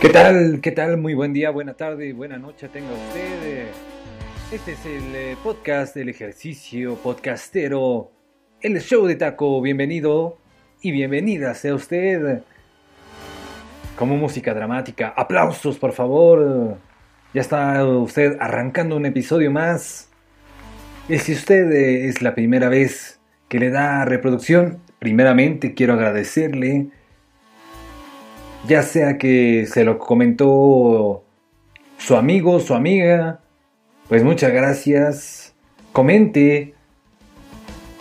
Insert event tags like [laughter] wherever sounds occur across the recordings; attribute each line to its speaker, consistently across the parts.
Speaker 1: ¿Qué tal? ¿Qué tal? Muy buen día, buena tarde, buena noche tenga usted. Este es el eh, podcast del ejercicio podcastero, el show de taco. Bienvenido y bienvenida sea usted. Como música dramática, aplausos por favor. Ya está usted arrancando un episodio más. Y si usted eh, es la primera vez que le da reproducción, primeramente quiero agradecerle ya sea que se lo comentó su amigo, su amiga, pues muchas gracias. Comente,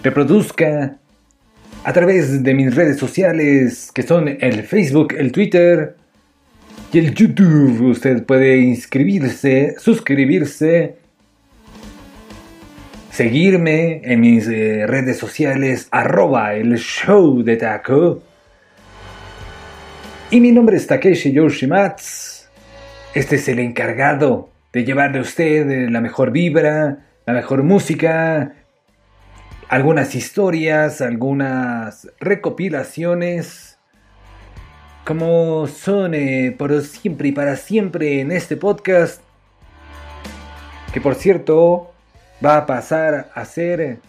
Speaker 1: reproduzca a través de mis redes sociales que son el Facebook, el Twitter y el YouTube. Usted puede inscribirse, suscribirse, seguirme en mis eh, redes sociales arroba el show de taco y mi nombre es Takeshi Yoshimatsu. Este es el encargado de llevarle a usted la mejor vibra, la mejor música, algunas historias, algunas recopilaciones, como son eh, por siempre y para siempre en este podcast, que por cierto va a pasar a ser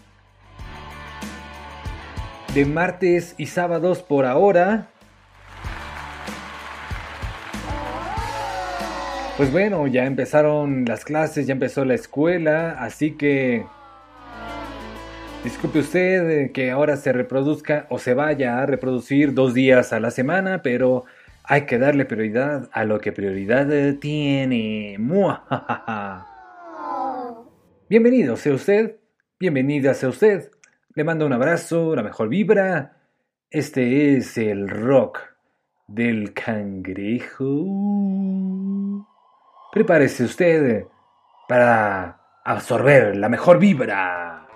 Speaker 1: de martes y sábados por ahora Pues bueno, ya empezaron las clases, ya empezó la escuela, así que disculpe usted que ahora se reproduzca o se vaya a reproducir dos días a la semana, pero hay que darle prioridad a lo que prioridad tiene. Bienvenido sea usted, bienvenida sea usted. Le mando un abrazo, la mejor vibra. Este es el rock del cangrejo. Prepárese usted para absorber la mejor vibra.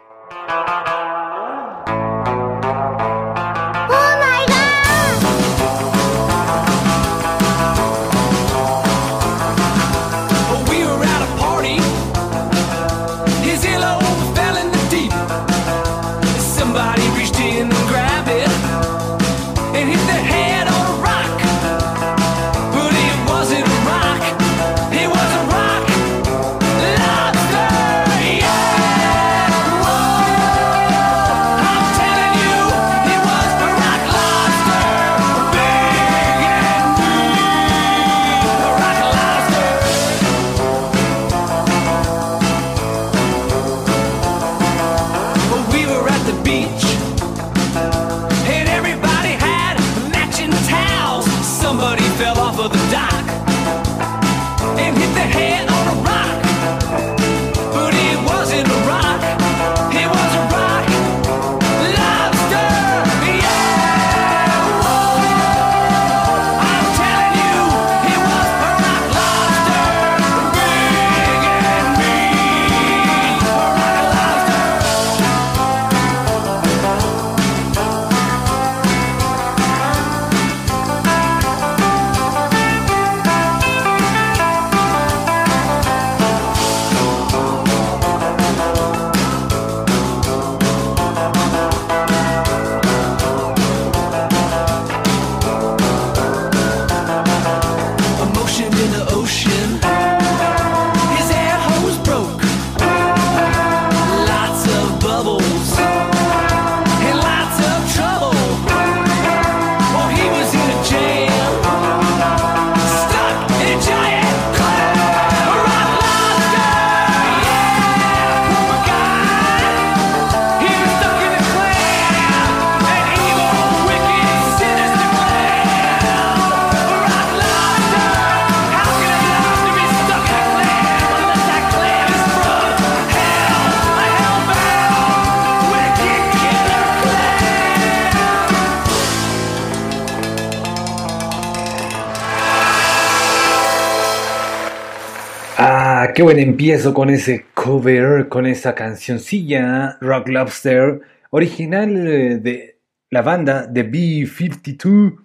Speaker 1: Qué buen empiezo con ese cover, con esa cancioncilla Rock Lobster, original eh, de la banda The B-52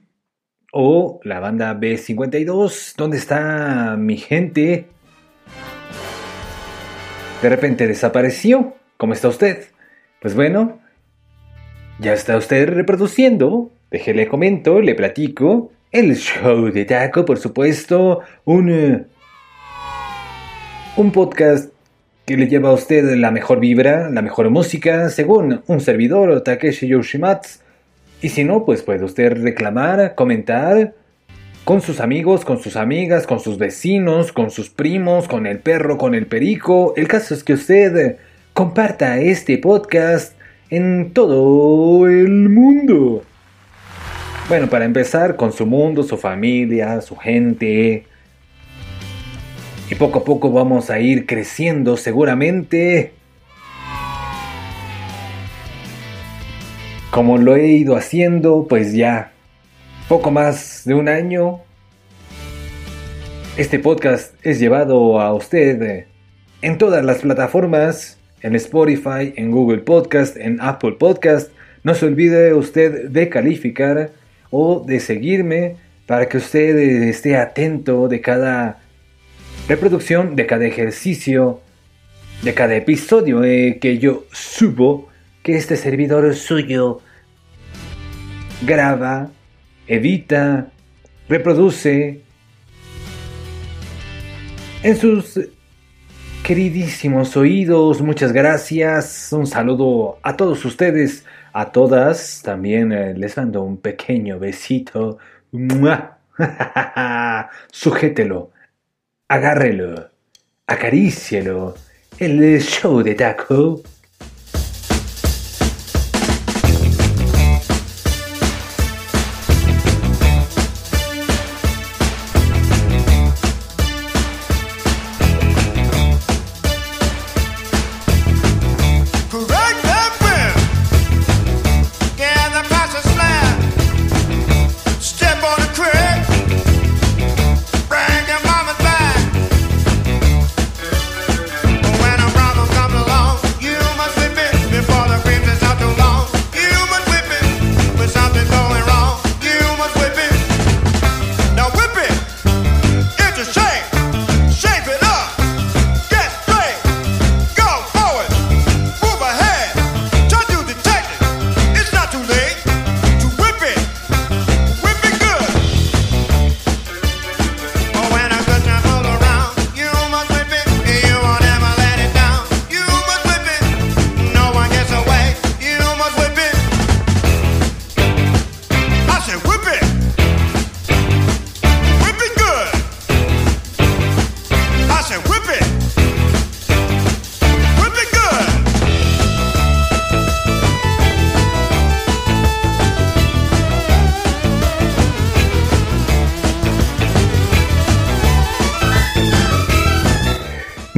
Speaker 1: o la banda B-52. ¿Dónde está mi gente? De repente desapareció. ¿Cómo está usted? Pues bueno, ya está usted reproduciendo. Déjele comento, le platico el show de taco, por supuesto, un, eh, un podcast que le lleva a usted la mejor vibra, la mejor música, según un servidor, Takeshi Yoshimatsu. Y si no, pues puede usted reclamar, comentar con sus amigos, con sus amigas, con sus vecinos, con sus primos, con el perro, con el perico. El caso es que usted comparta este podcast en todo el mundo. Bueno, para empezar, con su mundo, su familia, su gente. Y poco a poco vamos a ir creciendo seguramente. Como lo he ido haciendo, pues ya poco más de un año. Este podcast es llevado a usted en todas las plataformas, en Spotify, en Google Podcast, en Apple Podcast. No se olvide usted de calificar o de seguirme para que usted esté atento de cada reproducción, de cada ejercicio, de cada episodio eh, que yo subo, que este servidor suyo graba, edita, reproduce en sus queridísimos oídos. Muchas gracias. Un saludo a todos ustedes a todas también eh, les mando un pequeño besito. [laughs] Sujételo, agárrelo, acarícielo. El show de taco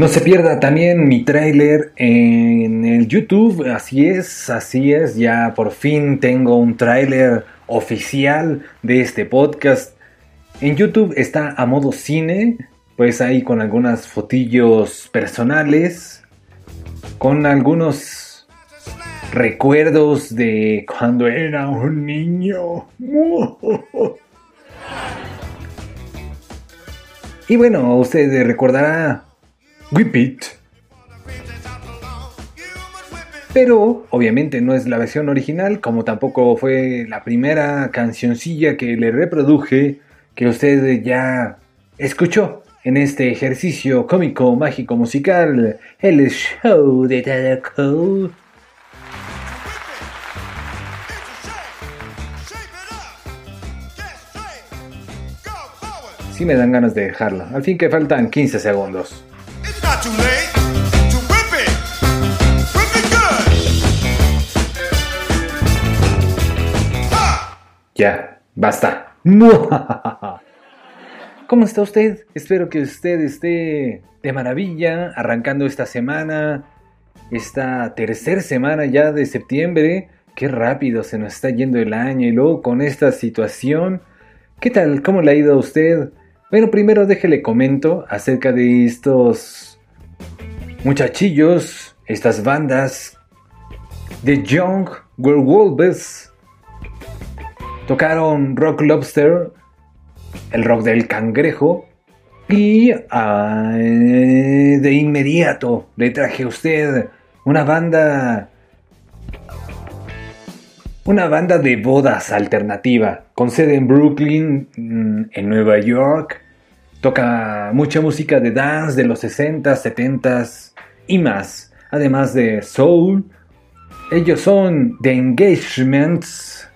Speaker 1: No se pierda también mi tráiler en el YouTube, así es, así es, ya por fin tengo un tráiler oficial de este podcast. En YouTube está a modo cine, pues ahí con algunas fotillos personales, con algunos recuerdos de cuando era un niño. [laughs] Y bueno, usted recordará Whip It. Pero obviamente no es la versión original, como tampoco fue la primera cancioncilla que le reproduje que usted ya escuchó en este ejercicio cómico, mágico, musical, el show de Tadako. Sí me dan ganas de dejarla, al fin que faltan 15 segundos. Ya, basta. ¿Cómo está usted? Espero que usted esté de maravilla arrancando esta semana, esta tercera semana ya de septiembre. Qué rápido se nos está yendo el año y luego con esta situación. ¿Qué tal? ¿Cómo le ha ido a usted? Bueno, primero déjele comento acerca de estos muchachillos, estas bandas de Young Werewolves. Tocaron Rock Lobster, el rock del cangrejo, y de inmediato le traje a usted una banda
Speaker 2: una banda de bodas alternativa, con sede en Brooklyn, mm, en Nueva York. Toca mucha música de dance de los 60s, 70s y más, además de soul. Ellos son The Engagements.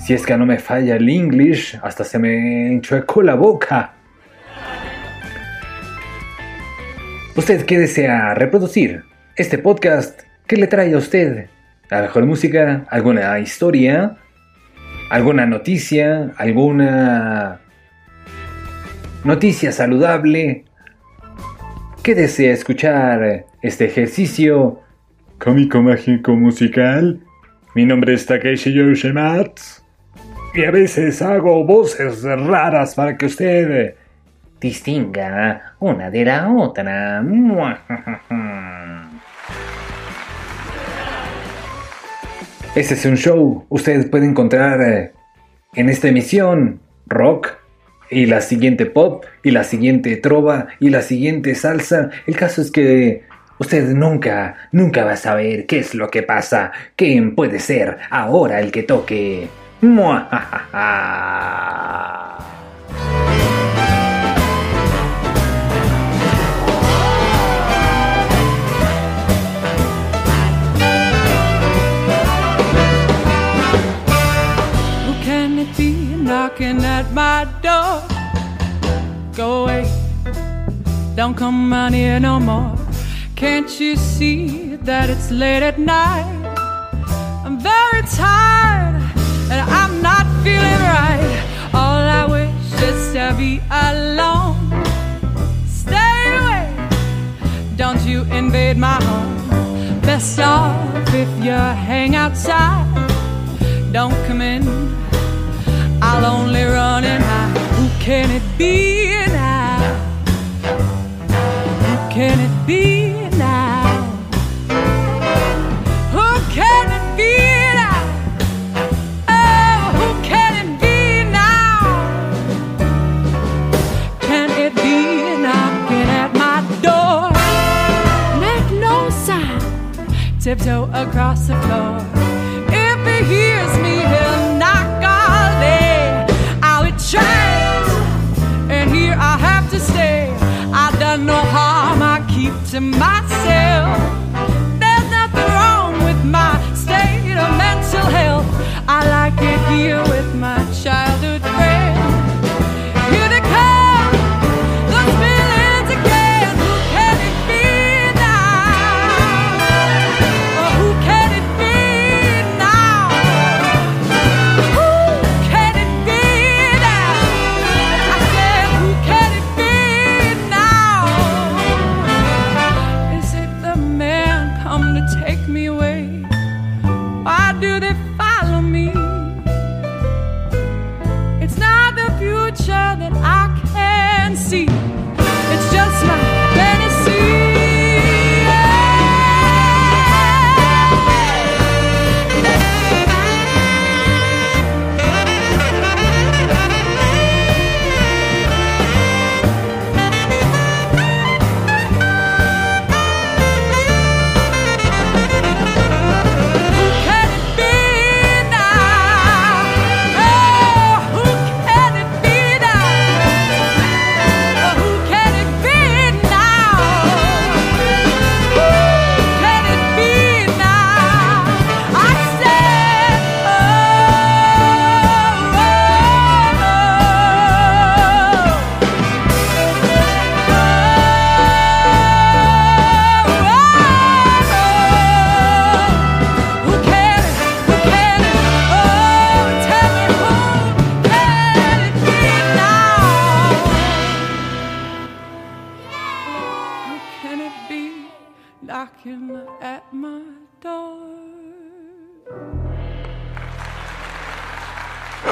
Speaker 2: Si es que no me falla el English, hasta se me enchuecó la boca. ¿Usted qué desea reproducir? Este podcast, ¿qué le trae a usted? la mejor música, alguna historia, alguna noticia, alguna noticia saludable. ¿Qué desea escuchar este ejercicio cómico mágico musical? Mi nombre es Takeshi Yoshimatsu y a veces hago voces raras para que usted distinga una de la otra. [laughs] Este es un show. Ustedes pueden encontrar eh, en esta emisión rock y la siguiente pop y la siguiente trova y la siguiente salsa. El caso es que usted nunca, nunca va a saber qué es lo que pasa, quién puede ser ahora el que toque. [laughs] knocking at my door. Go away, don't come around here no more. Can't you see that it's late at night? I'm very tired and I'm not feeling right. All I wish is to be alone. Stay away, don't you invade my home. Best off if you hang outside. Don't come in I'll only run and. Who can it be now? Who can it be now? Who can it be now? Oh, who can it be now? Can it be knocking at my door? Make no sound, tiptoe across the floor. To myself. There's nothing wrong with my state of mental health. I like it here with my childhood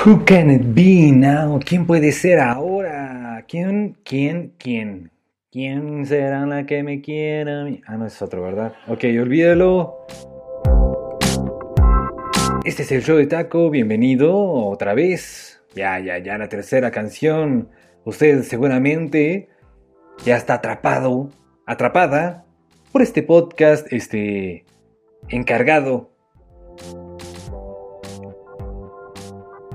Speaker 2: Who can it be now? ¿Quién puede ser ahora? ¿Quién, quién, quién? ¿Quién será la que me quiera? Ah, no, es otro, ¿verdad? Ok, olvídalo. Este es el show de Taco, bienvenido otra vez. Ya, ya, ya, la tercera canción. Usted seguramente ya está atrapado, atrapada por este podcast, este encargado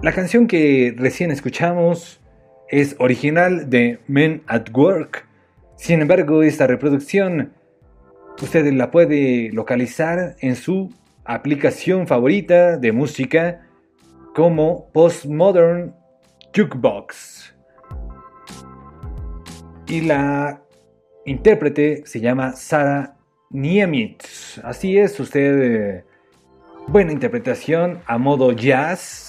Speaker 1: La canción que recién escuchamos es original de Men at Work. Sin embargo, esta reproducción usted la puede localizar en su aplicación favorita de música como Postmodern Jukebox. Y la intérprete se llama Sara Niemitz. Así es, usted. Eh, buena interpretación a modo jazz.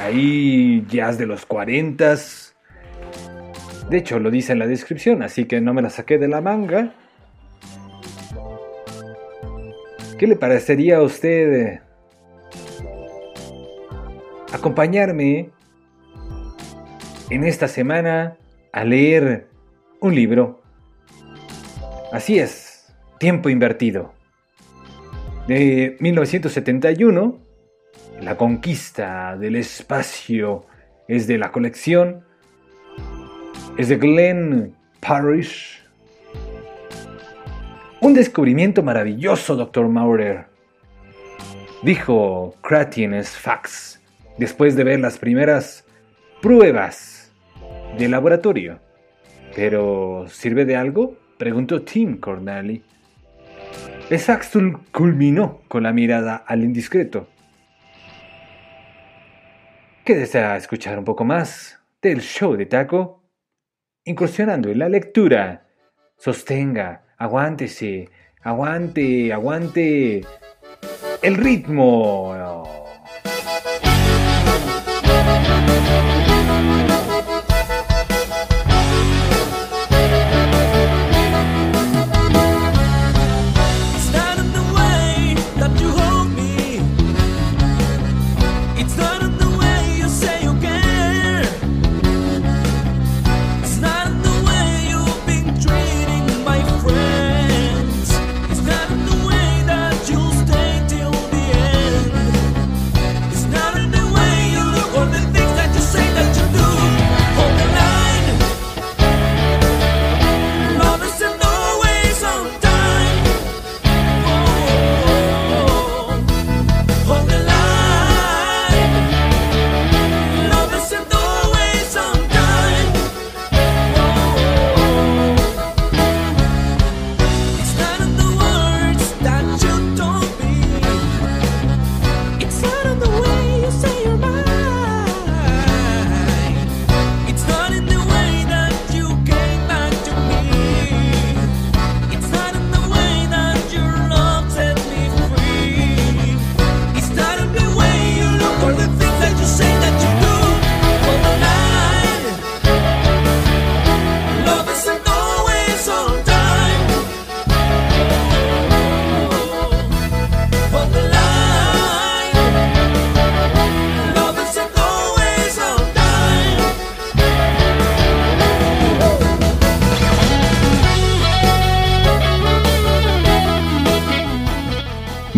Speaker 1: Ahí jazz de los 40 De hecho, lo dice en la descripción, así que no me la saqué de la manga. ¿Qué le parecería a usted eh, acompañarme en esta semana a leer un libro? Así es, Tiempo Invertido. De 1971, La conquista del espacio es de la colección, es de Glenn Parrish un descubrimiento maravilloso, Dr. Maurer. Dijo Kratines Fax después de ver las primeras pruebas de laboratorio. ¿Pero sirve de algo? preguntó Tim Cornally. El Saxtul culminó con la mirada al indiscreto. ¿Qué desea escuchar un poco más del show de Taco? Incursionando en la lectura, sostenga aguántese, aguante, aguante el ritmo.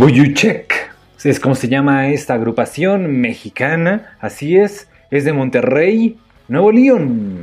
Speaker 1: Buyuchek. Es como se llama esta agrupación mexicana. Así es. Es de Monterrey, Nuevo León.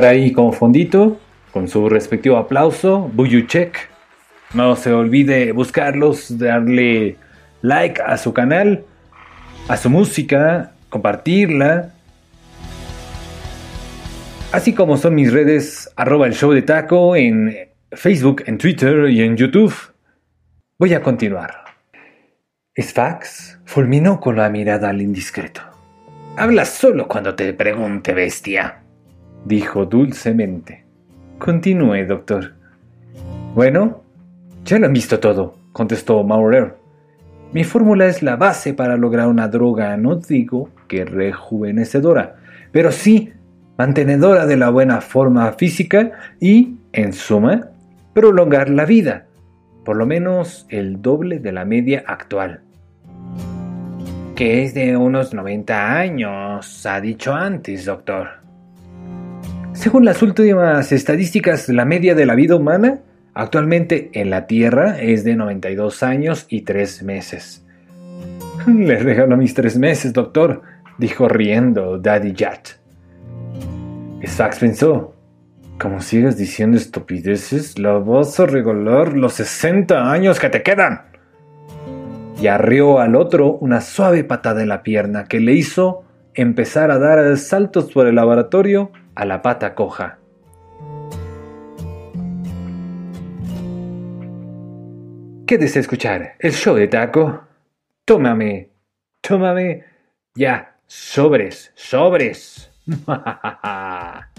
Speaker 1: Ahí como fondito, con su respectivo aplauso, Buyuchek. No se olvide buscarlos, darle like a su canal, a su música, compartirla. Así como son mis redes, arroba el show de taco en Facebook, en Twitter y en YouTube. Voy a continuar. Sfax fulminó con la mirada al indiscreto. Habla solo cuando te pregunte, bestia, dijo dulcemente. Continúe, doctor. Bueno, ya lo han visto todo, contestó Maurer. Mi fórmula es la base para lograr una droga, no digo que rejuvenecedora, pero sí mantenedora de la buena forma física y, en suma, prolongar la vida por lo menos el doble de la media actual. Que es de unos 90 años, ha dicho antes, doctor. Según las últimas estadísticas, la media de la vida humana actualmente en la Tierra es de 92 años y 3 meses. [laughs] Le regalo mis 3 meses, doctor, dijo riendo Daddy Jat. Sax pensó, como sigas diciendo estupideces, la vas a regalar los 60 años que te quedan. Y arrió al otro una suave patada en la pierna que le hizo empezar a dar saltos por el laboratorio a la pata coja. ¿Quieres escuchar el show de taco? Tómame, tómame, ya, sobres, sobres. [laughs]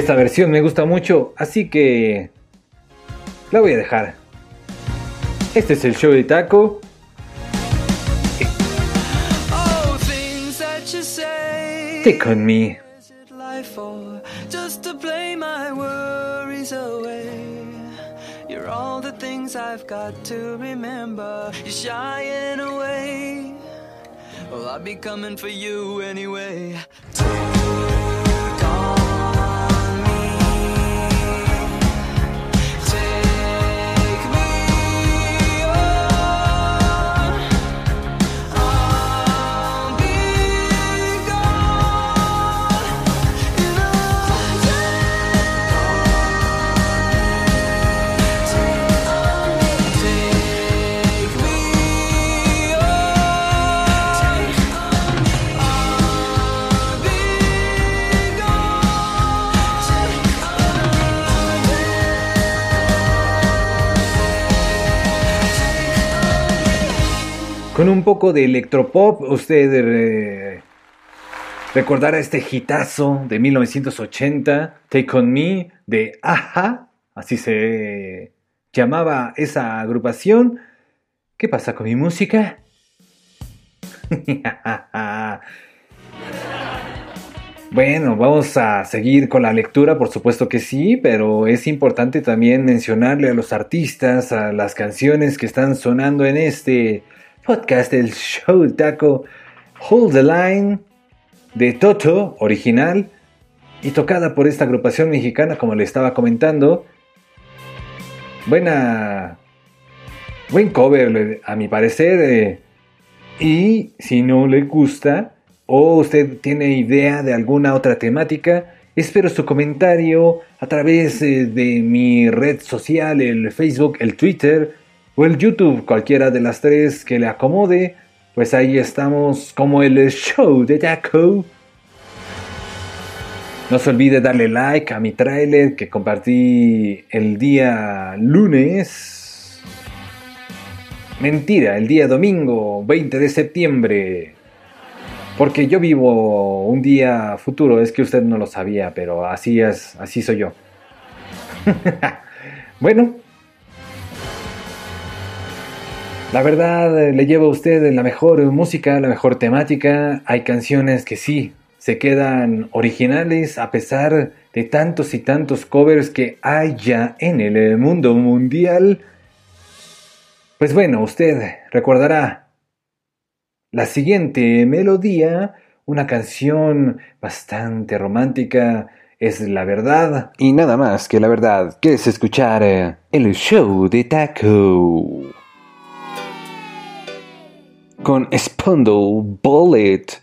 Speaker 1: Esta versión me gusta mucho, así que la voy a dejar. Este es el show de Taco. Take on me. Just to play my worries away. You're all the things I've got to remember. You're shying away. Well, I'll be coming for you anyway. Con un poco de electropop, usted eh, recordará este hitazo de 1980, Take On Me, de Aja, así se llamaba esa agrupación. ¿Qué pasa con mi música? [laughs] Bueno, vamos a seguir con la lectura, por supuesto que sí, pero es importante también mencionarle a los artistas, a las canciones que están sonando en este podcast del show taco Hold the Line de Toto, original, y tocada por esta agrupación mexicana, como le estaba comentando. Buena. Buen cover, a mi parecer. Eh, y si no le gusta, o usted tiene idea de alguna otra temática, espero su comentario a través eh, de mi red social, el Facebook, el Twitter o el YouTube, cualquiera de las tres que le acomode. Pues ahí estamos como el show de Taco. No se olvide darle like a mi trailer que compartí el día lunes. Mentira, el día domingo 20 de septiembre. Porque yo vivo un día futuro, es que usted no lo sabía, pero así es, así soy yo. [laughs] bueno, la verdad le llevo a usted la mejor música, la mejor temática. Hay canciones que sí se quedan originales a pesar de tantos y tantos covers que hay ya en el mundo mundial. Pues bueno, usted recordará la siguiente melodía, una canción bastante romántica, es la verdad. Y nada más que la verdad, que es escuchar eh, el show de Taco. Con Spundle Bullet.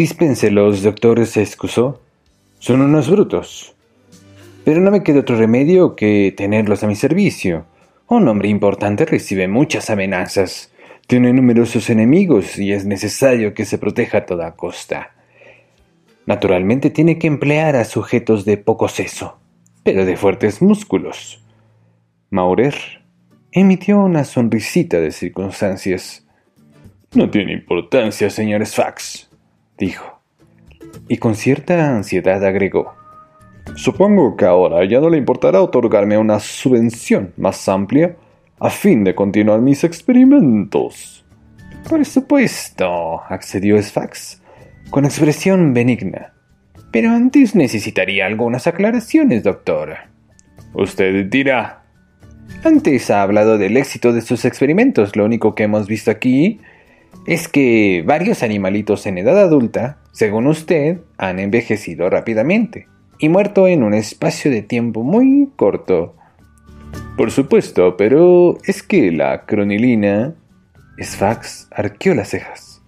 Speaker 1: Dispénselos, doctor, se excusó. Son unos brutos. Pero no me queda otro remedio que tenerlos a mi servicio. Un hombre importante recibe muchas amenazas, tiene numerosos enemigos y es necesario que se proteja a toda costa. Naturalmente tiene que emplear a sujetos de poco seso, pero de fuertes músculos. Maurer emitió una sonrisita de circunstancias. No tiene importancia, señor Sfax, dijo. Y con cierta ansiedad agregó. Supongo que ahora ya no le importará otorgarme una subvención más amplia a fin de continuar mis experimentos. Por supuesto, accedió Sfax, con expresión benigna. Pero antes necesitaría algunas aclaraciones, doctor. Usted dirá. Antes ha hablado del éxito de sus experimentos. Lo único que hemos visto aquí es que varios animalitos en edad adulta, según usted, han envejecido rápidamente y muerto en un espacio de tiempo muy corto. Por supuesto, pero es que la cronilina... Sfax arqueó las cejas.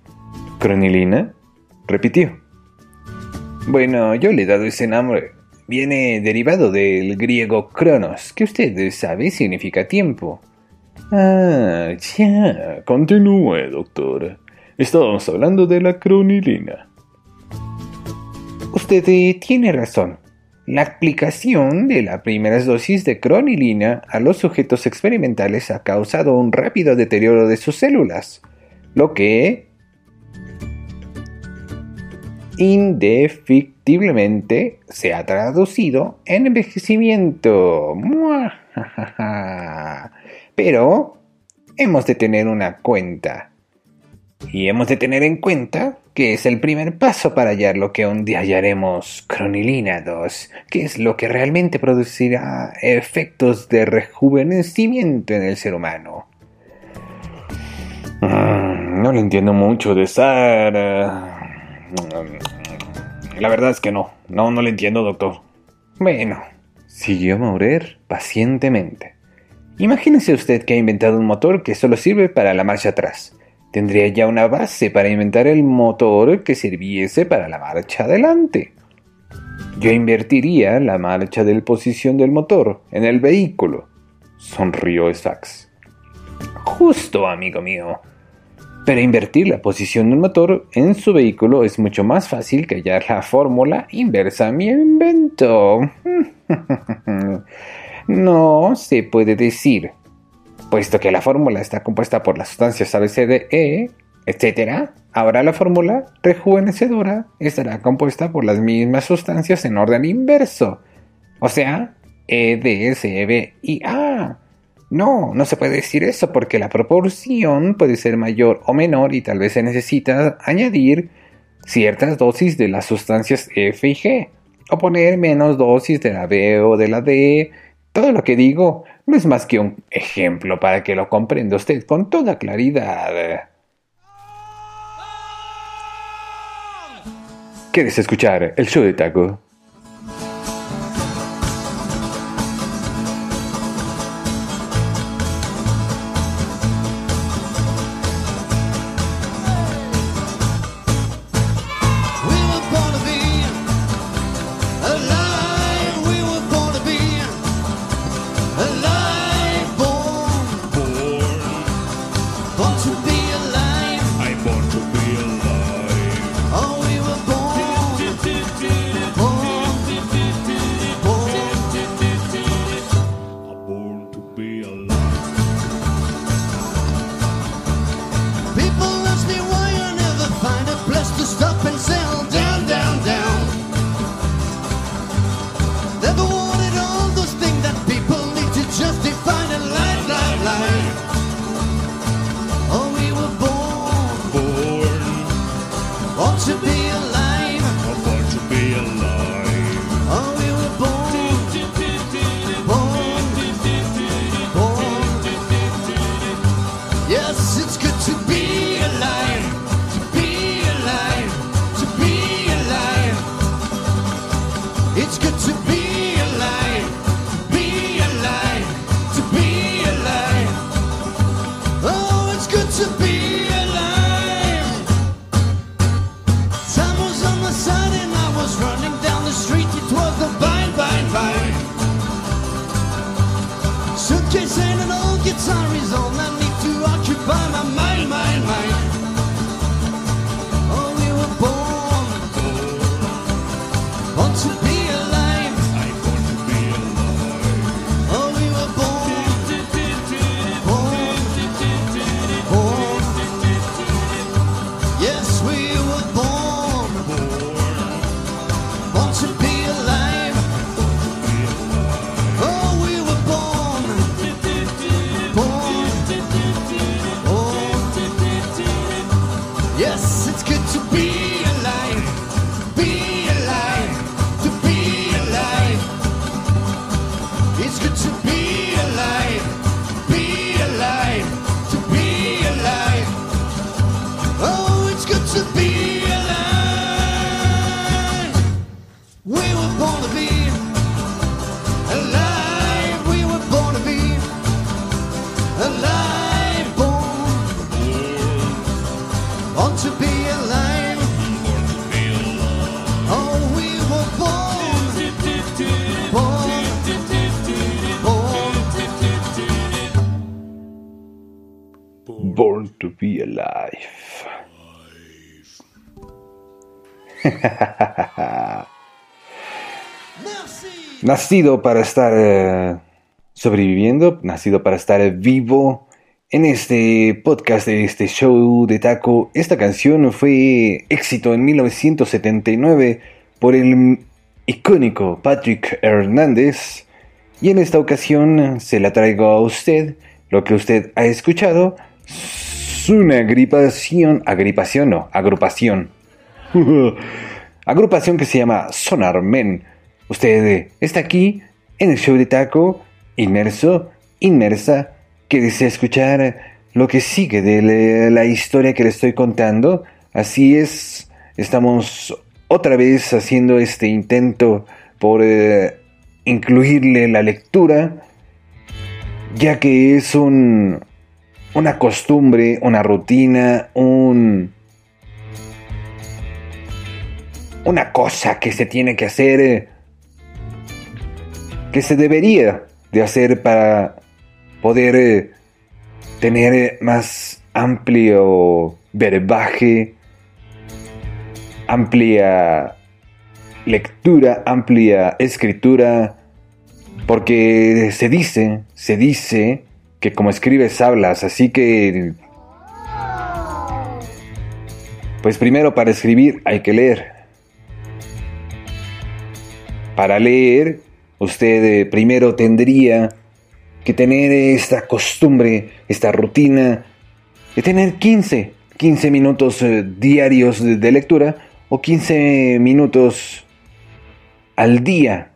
Speaker 1: ¿Cronilina? repitió. Bueno, yo le he dado ese nombre. Viene derivado del griego cronos, que usted sabe significa tiempo. Ah, ya. Continúe, doctor. Estábamos hablando de la cronilina. Usted eh, tiene razón. La aplicación de las primeras dosis de cronilina a los sujetos experimentales ha causado un rápido deterioro de sus células, lo que indefectiblemente se ha traducido en envejecimiento. [laughs] Pero hemos de tener una cuenta. Y hemos de tener en cuenta que es el primer paso para hallar lo que un día hallaremos cronilina 2, que es lo que realmente producirá efectos de rejuvenecimiento en el ser humano. Mm, No le entiendo mucho de Sara. La verdad es que no. No, no le entiendo, doctor. Bueno, siguió Maurer pacientemente. Imagínese usted que ha inventado un motor que solo sirve para la marcha atrás. Tendría ya una base para inventar el motor que sirviese para la marcha adelante. Yo invertiría la marcha de posición del motor en el vehículo, sonrió Sfax. Justo, amigo mío. Pero invertir la posición del motor en su vehículo es mucho más fácil que hallar la fórmula inversa a mi invento. [laughs] no se puede decir, puesto que la fórmula está compuesta por las sustancias ABCDE, etc. Ahora la fórmula rejuvenecedora estará compuesta por las mismas sustancias en orden inverso, o sea, E, D, C, B y A. No, no se puede decir eso porque la proporción puede ser mayor o menor y tal vez se necesita añadir ciertas dosis de las sustancias F y G o poner menos dosis de la B o de la D. Todo lo que digo no es más que un ejemplo para que lo comprenda usted con toda claridad. ¿Quieres escuchar el show de Taco? Nacido para estar eh, sobreviviendo, nacido para estar vivo. En este podcast, de este show de taco, esta canción fue éxito en 1979 por el icónico Patrick Hernández. Y en esta ocasión se la traigo a usted. Lo que usted ha escuchado es una agripación, agripación no, agrupación. [laughs] agrupación que se llama Sonar Men. Usted eh, está aquí en el show de taco, inmerso, inmersa, que desea escuchar lo que sigue de la- historia que le estoy contando. Así es, estamos otra vez haciendo este intento por eh, incluirle la lectura, ya que es un, una costumbre, una rutina, un, una cosa que se tiene que hacer, eh, que se debería de hacer para poder eh, tener eh, más amplio verbaje, amplia lectura, amplia escritura, porque se dice, se dice que como escribes hablas, así que pues primero para escribir hay que leer. Para leer, usted eh, primero tendría que tener esta costumbre, esta rutina de tener 15, 15 minutos eh, diarios de, de lectura o 15 minutos al día,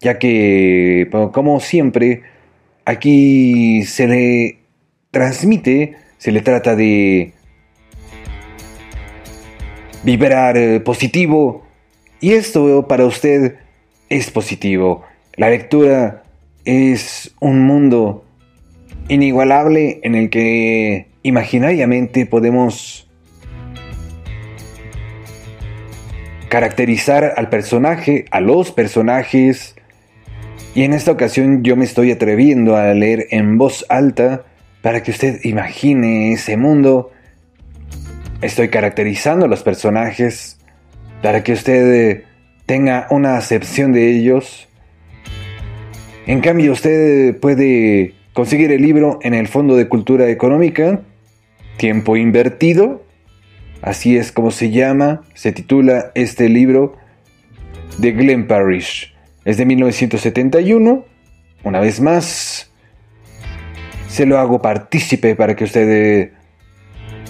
Speaker 1: ya que, como siempre, aquí se le transmite, se le trata de vibrar eh, positivo y esto para usted es positivo. La lectura es un mundo inigualable en el que imaginariamente podemos caracterizar al personaje, a los personajes. Y en esta ocasión yo me estoy atreviendo a leer en voz alta para que usted imagine ese mundo. Estoy caracterizando a los personajes para que usted eh, tenga una acepción de ellos. En cambio, usted puede conseguir el libro en el Fondo de Cultura Económica, Tiempo Invertido, así es como se llama, se titula este libro de Glenn Parrish. Es de 1971, una vez más, se lo hago partícipe para que usted eh,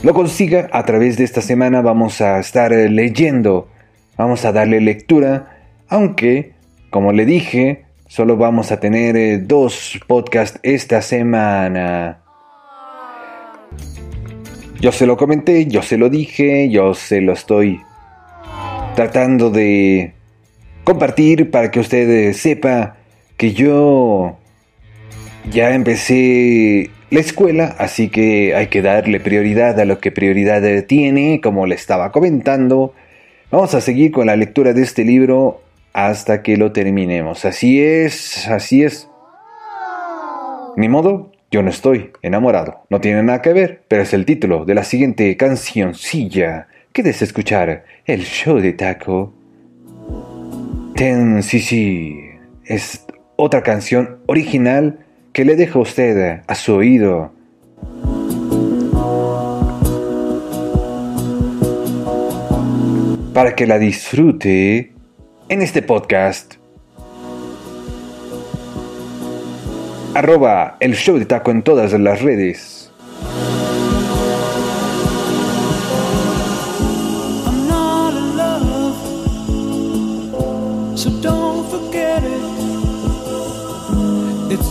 Speaker 1: lo consiga. A través de esta semana vamos a estar eh, leyendo, vamos a darle lectura, aunque, como le dije, solo vamos a tener eh, dos podcasts esta semana. Yo se lo comenté, yo se lo dije, yo se lo estoy tratando de compartir para que usted sepa que yo ya empecé la escuela, así que hay que darle prioridad a lo que prioridad tiene, como le estaba comentando. Vamos a seguir con la lectura de este libro hasta que lo terminemos. Así es, así es. Ni modo, yo no estoy enamorado. No tiene nada que ver, pero es el título de la siguiente cancioncilla. ¿Quieres escuchar el show de Taco? Ten sí es otra canción original que le dejo a usted a su oído. Para que la disfrute en este podcast. Arroba el show de taco en todas las redes.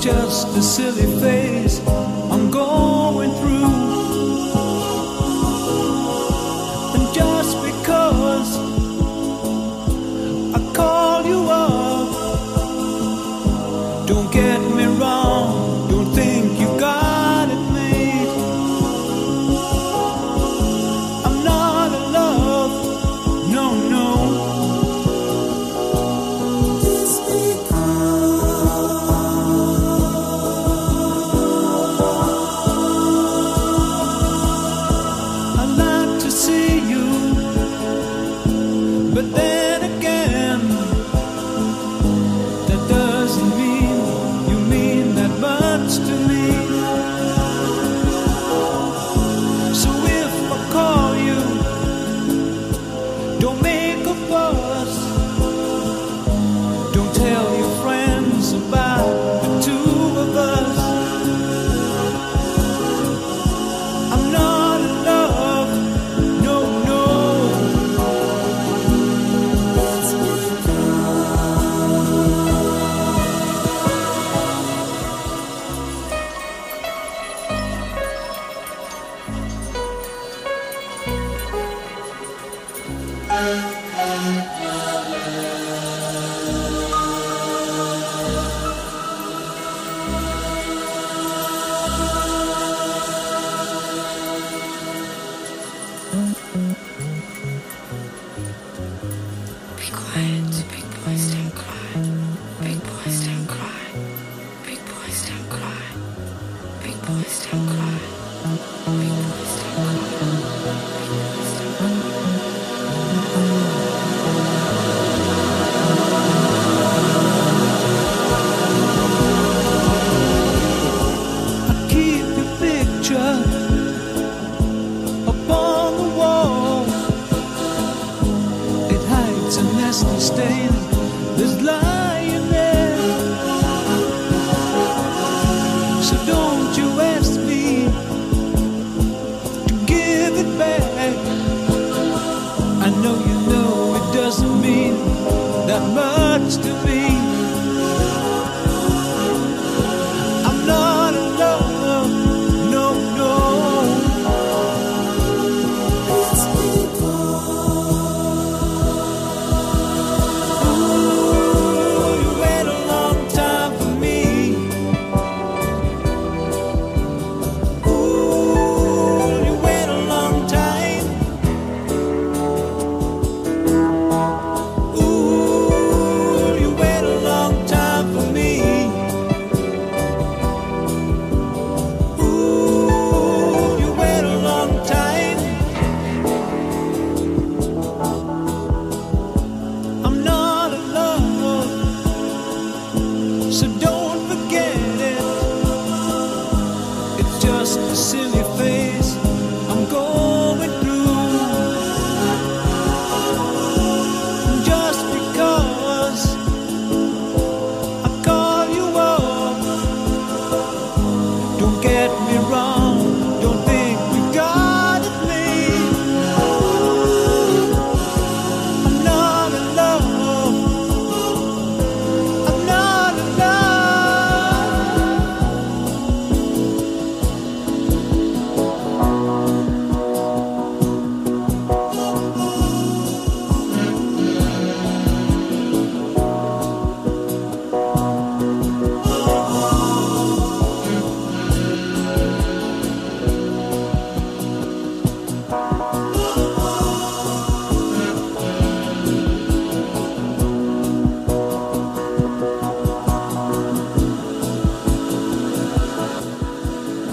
Speaker 3: just a silly face.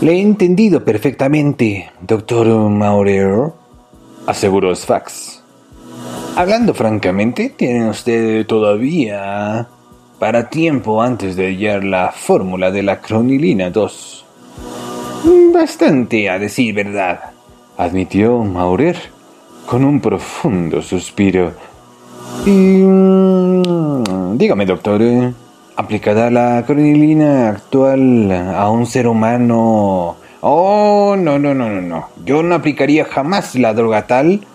Speaker 1: Le he entendido perfectamente, doctor Maurer, aseguró Sfax. Hablando francamente, tiene usted todavía para tiempo antes de hallar la fórmula de la cronilina 2. Bastante, a decir verdad, admitió Maurer con un profundo suspiro. Y... Mm, dígame, doctor, aplicada la clonilina actual a un ser humano. Oh, no, no, no, no, no. Yo no aplicaría jamás la droga tal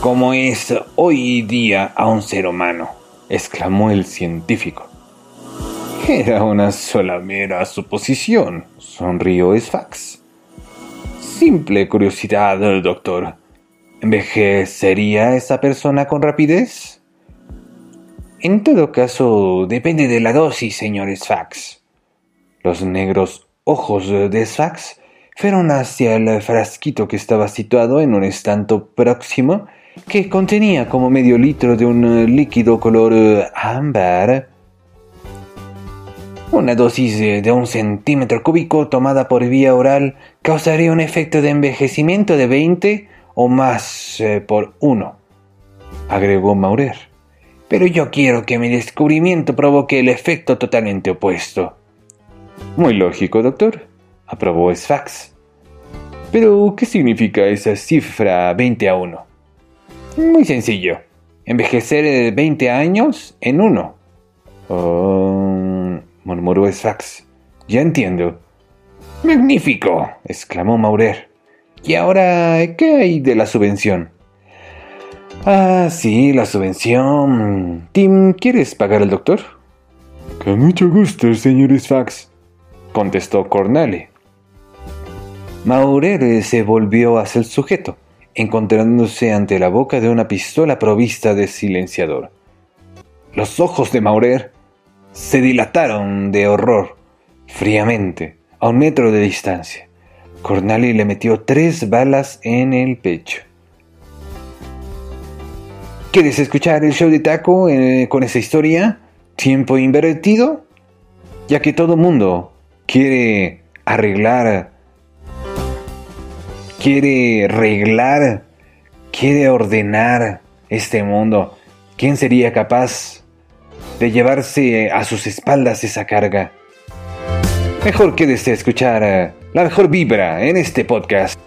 Speaker 1: como es hoy día a un ser humano, exclamó el científico. Era una sola mera suposición, sonrió Sfax. Simple curiosidad, doctor. ¿Envejecería esa persona con rapidez? En todo caso, depende de la dosis, señor Sfax. Los negros ojos de Sfax fueron hacia el frasquito que estaba situado en un estanto próximo que contenía como medio litro de un líquido color eh, ámbar. Una dosis de un centímetro cúbico tomada por vía oral causaría un efecto de envejecimiento de 20 o más eh, por uno, agregó Maurer. Pero yo quiero que mi descubrimiento provoque el efecto totalmente opuesto. Muy lógico, doctor, aprobó Sfax. Pero, ¿qué significa esa cifra 20 a 1? Muy sencillo. Envejecer eh, 20 años en uno. Oh, murmuró Sfax. Ya entiendo. Magnífico, exclamó Maurer. ¿Y ahora qué hay de la subvención? Ah, sí, la subvención. Tim, ¿quieres pagar al doctor? Con mucho gusto, señor Sfax, contestó Cornale. Maurer se volvió hacia el sujeto, encontrándose ante la boca de una pistola provista de silenciador. Los ojos de Maurer se dilataron de horror, fríamente, a un metro de distancia. Cornali le metió tres balas en el pecho. ¿Quieres escuchar el show de Taco eh, con esa historia? ¿Tiempo invertido? Ya que todo mundo quiere arreglar, quiere arreglar, quiere ordenar este mundo. ¿Quién sería capaz de llevarse a sus espaldas esa carga? Mejor quédese a escuchar eh, la mejor vibra en este podcast.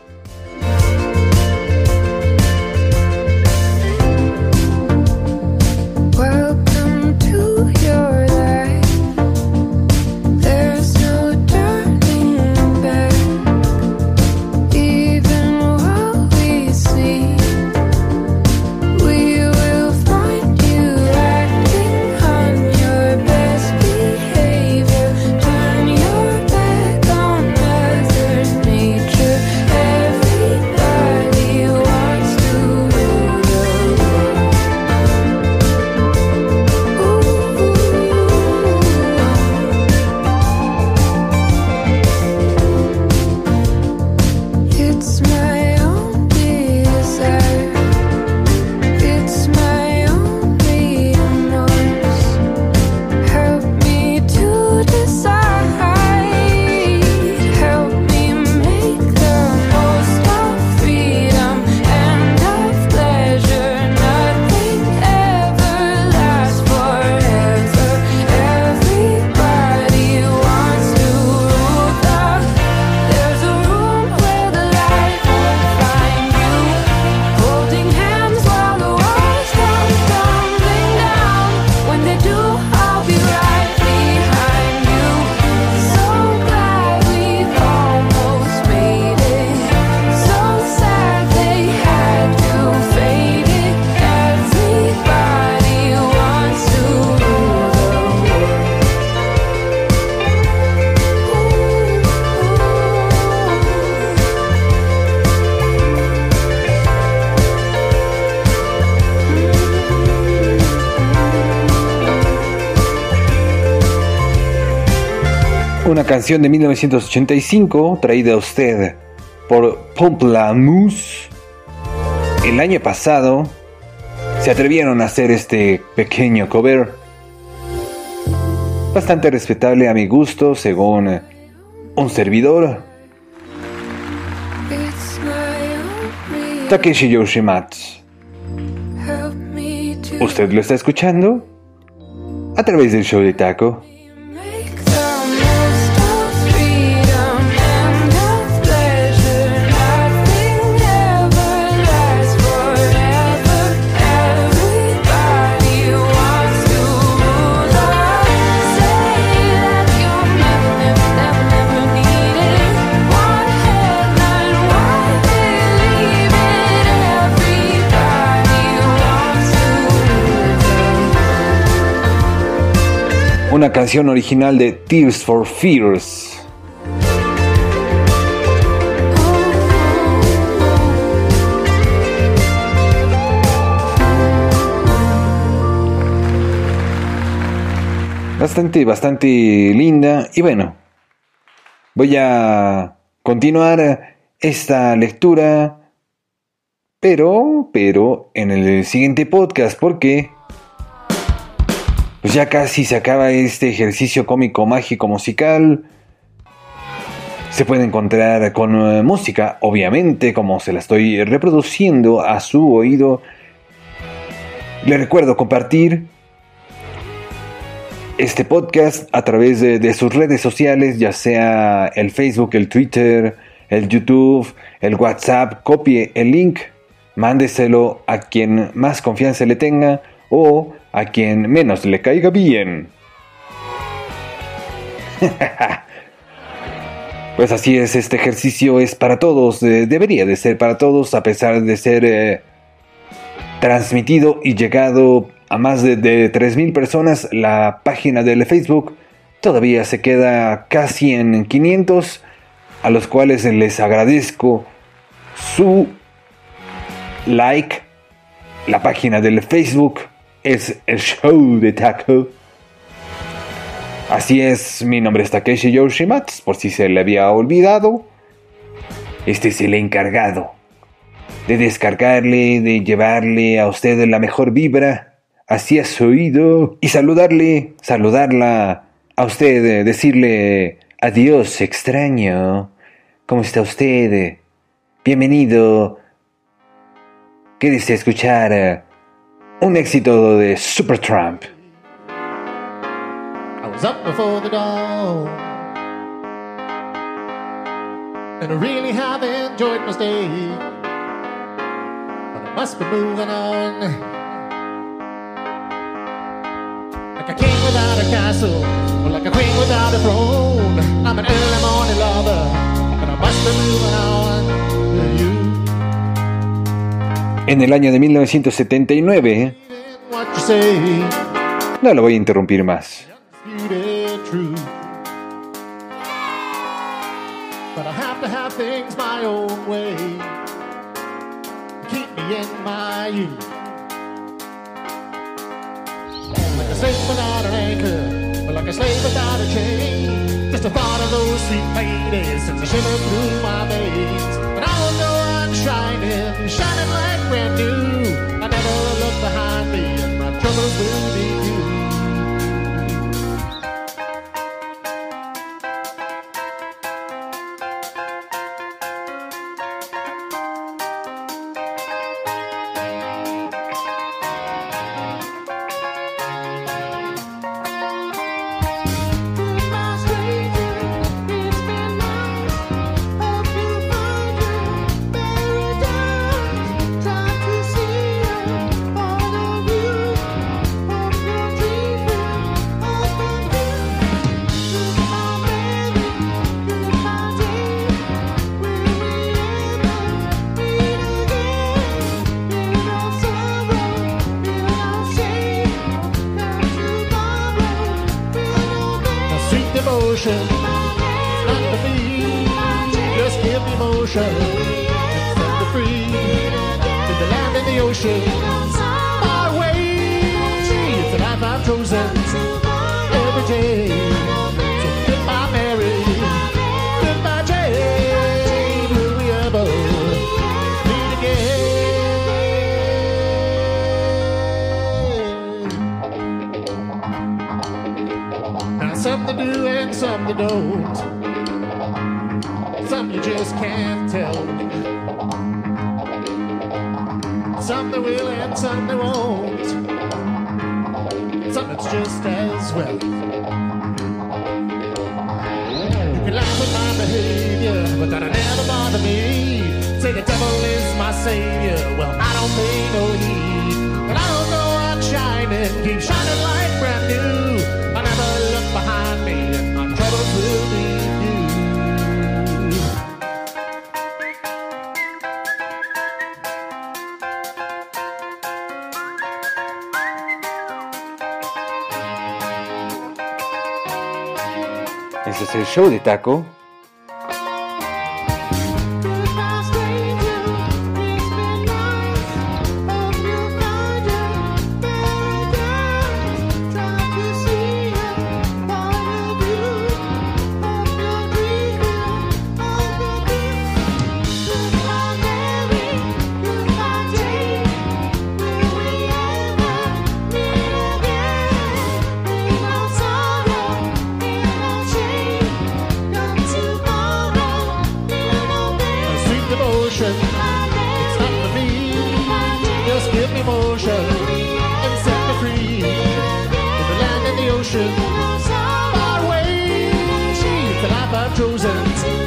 Speaker 1: Una canción de 1985 traída a usted por Pomplamoose. El año pasado se atrevieron a hacer este pequeño cover. Bastante respetable a mi gusto, según un servidor, Takeshi Yoshimatsu. ¿Usted lo está escuchando? A través del show de Taco. Una canción original de Tears for Fears. Bastante, bastante linda. Y bueno, voy a continuar esta lectura, pero, pero en el siguiente podcast, porque pues ya casi se acaba este ejercicio cómico, mágico, musical. Se puede encontrar con eh, música, obviamente, como se la estoy reproduciendo a su oído. Le recuerdo compartir este podcast a través de, de sus redes sociales, ya sea el Facebook, el Twitter, el YouTube, el WhatsApp. Copie el link, mándeselo a quien más confianza le tenga o a quien menos le caiga bien. [laughs] pues así es, este ejercicio es para todos, eh, debería de ser para todos, a pesar de ser eh, transmitido y llegado a más de, de 3.000 personas, la página del Facebook todavía se queda casi en 500, a los cuales les agradezco su like, la página del Facebook es el show de Taco. Así es, mi nombre es Takeshi Yoshimatsu, por si se le había olvidado. Este es el encargado de descargarle, de llevarle a usted la mejor vibra hacia su oído y saludarle, saludarla a usted, decirle adiós extraño, ¿cómo está usted? Bienvenido. Quédese a escuchar un éxito de Supertramp.
Speaker 4: I was up before the dawn. And I really have enjoyed my stay. But I must be moving on. Like a king without a castle, or like a queen without a throne. I'm an early morning lover, and I must be moving on.
Speaker 1: En el año de 1979,
Speaker 4: what you say,
Speaker 1: no lo voy a interrumpir más.
Speaker 4: of shining, shining
Speaker 1: Taco.
Speaker 4: thousands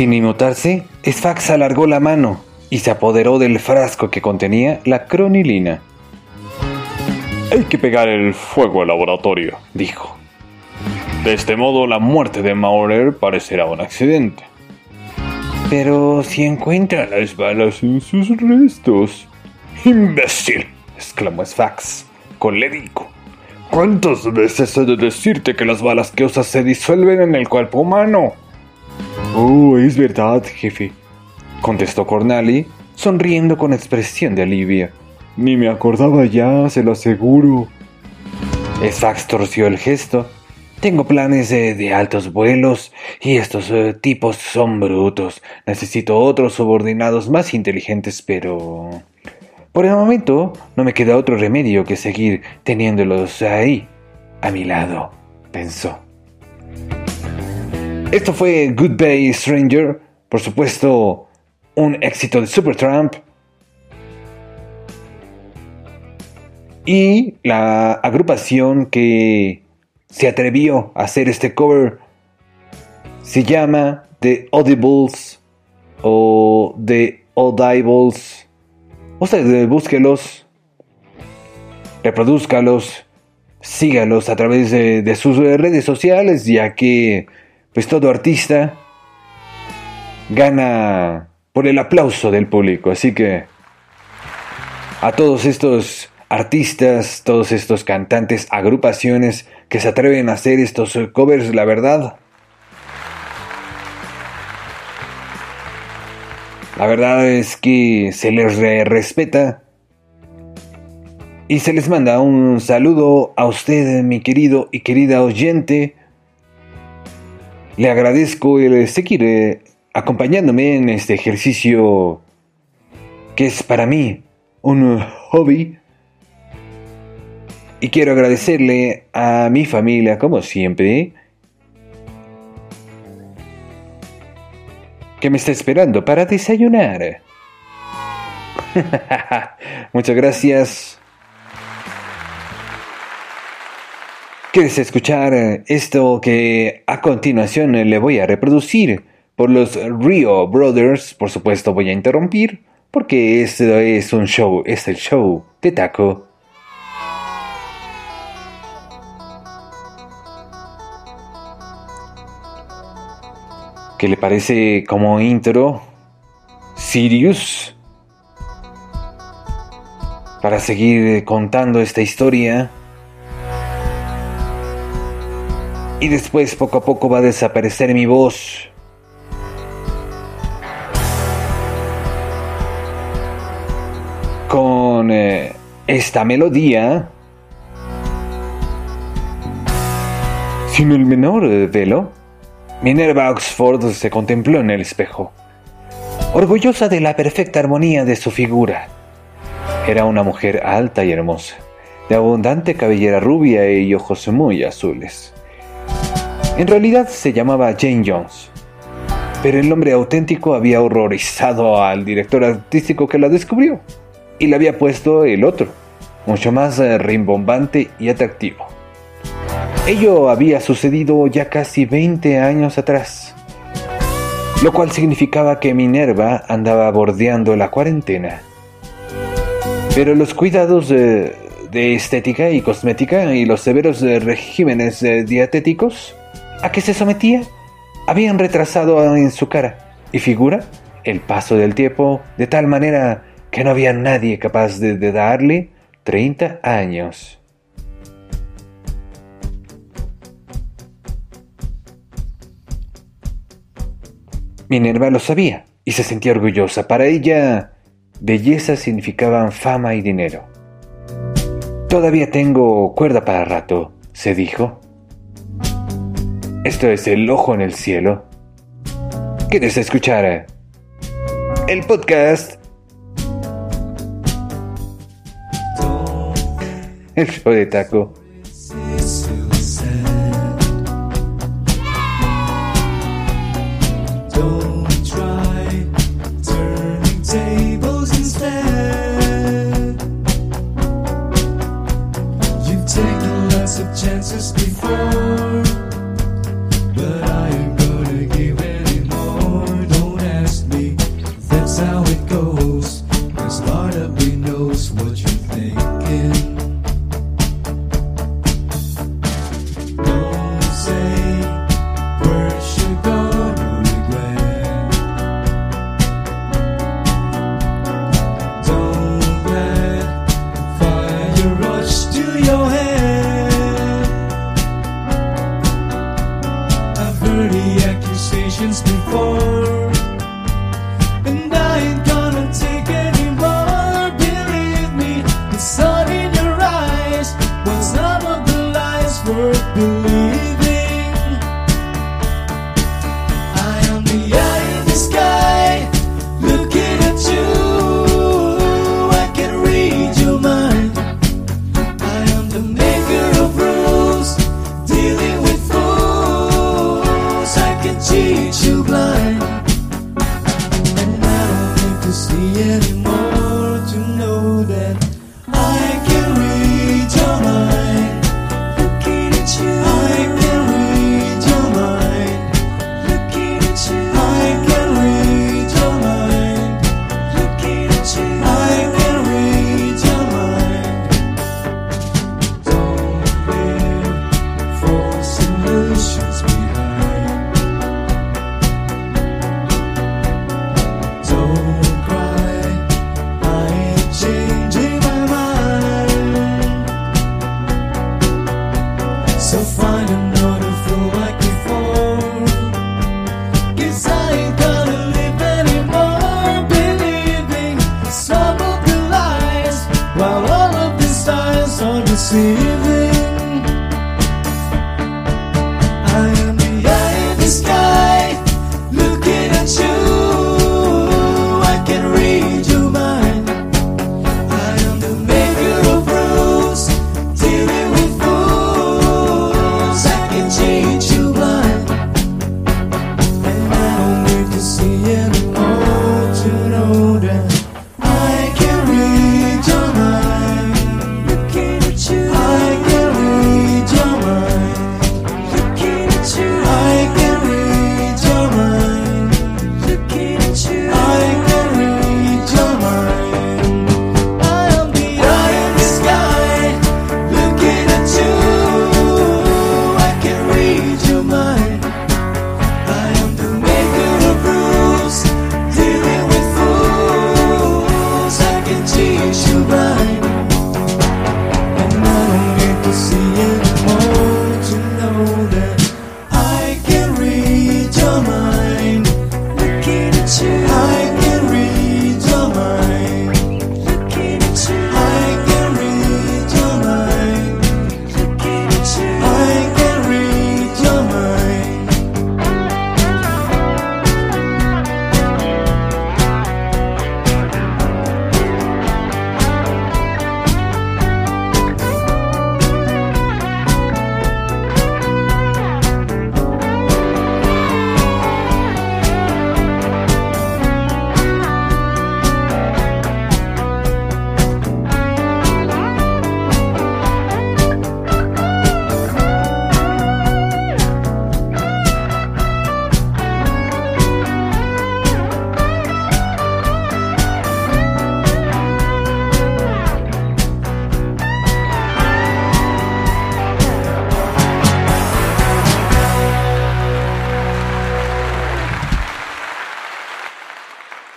Speaker 1: Sin inmutarse, Sfax alargó la mano y se apoderó del frasco que contenía la cronilina.
Speaker 5: Hay que pegar el fuego al laboratorio,
Speaker 1: Dijo.
Speaker 5: De este modo, la muerte de Maurer parecerá un accidente.
Speaker 1: Pero si encuentran
Speaker 5: Las balas en sus restos. ¡Imbécil!
Speaker 1: exclamó Sfax, colérico.
Speaker 5: ¿Cuántas veces he de decirte que las balas que usas se disuelven en el cuerpo humano?
Speaker 1: Oh, es verdad, jefe, contestó Cornali, sonriendo con expresión de alivio.
Speaker 5: Ni me acordaba ya, se lo aseguro.
Speaker 1: Sfax torció el gesto. Tengo planes de, altos vuelos y estos eh, tipos son brutos. Necesito otros subordinados más inteligentes, pero... Por el momento no me queda otro remedio que seguir teniéndolos ahí, a mi lado, pensó. Esto fue Goodbye Stranger, por supuesto, un éxito de Supertramp. Y la agrupación que se atrevió a hacer este cover se llama The Audibles o The Audibles. Ustedes búsquelos, reproduzcalos, sígalos a través de sus redes sociales, ya que pues todo artista gana por el aplauso del público. Así que a todos estos artistas, todos estos cantantes, agrupaciones que se atreven a hacer estos covers, la verdad. La verdad es que se les re- respeta y se les manda un saludo a usted, mi querido y querida oyente. Le agradezco el seguir eh, acompañándome en este ejercicio que es para mí un hobby. Y quiero agradecerle a mi familia, como siempre, que me está esperando para desayunar. [laughs] Muchas gracias. ¿Quieres escuchar esto que a continuación le voy a reproducir por los Rio Brothers? Por supuesto voy a interrumpir porque esto es un show, es el show de Taco. ¿Qué le parece como intro? Sirius. Para seguir contando esta historia.
Speaker 3: Y después poco a poco va a desaparecer mi voz. Con eh, esta melodía. Sin el menor velo, Minerva Oxford se contempló en el espejo, orgullosa de la perfecta armonía de su figura. Era una mujer alta y hermosa, de abundante cabellera rubia y ojos muy azules. En realidad se llamaba Jane Jones, pero el nombre auténtico había horrorizado al director artístico que la descubrió y le había puesto el otro, mucho más eh, rimbombante y atractivo. Ello había sucedido ya casi 20 años atrás, lo cual significaba que Minerva andaba bordeando la cuarentena. Pero los cuidados eh, de estética y cosmética y los severos eh, regímenes dietéticos a que se sometía habían retrasado en su cara y figura el paso del tiempo de tal manera que no había nadie capaz de, de darle 30 años. Minerva lo sabía y se sentía orgullosa. Para ella, belleza significaban fama y dinero. Todavía tengo cuerda para rato, se dijo. Esto es el ojo en el cielo. ¿Quieres escuchar el podcast? El show de taco.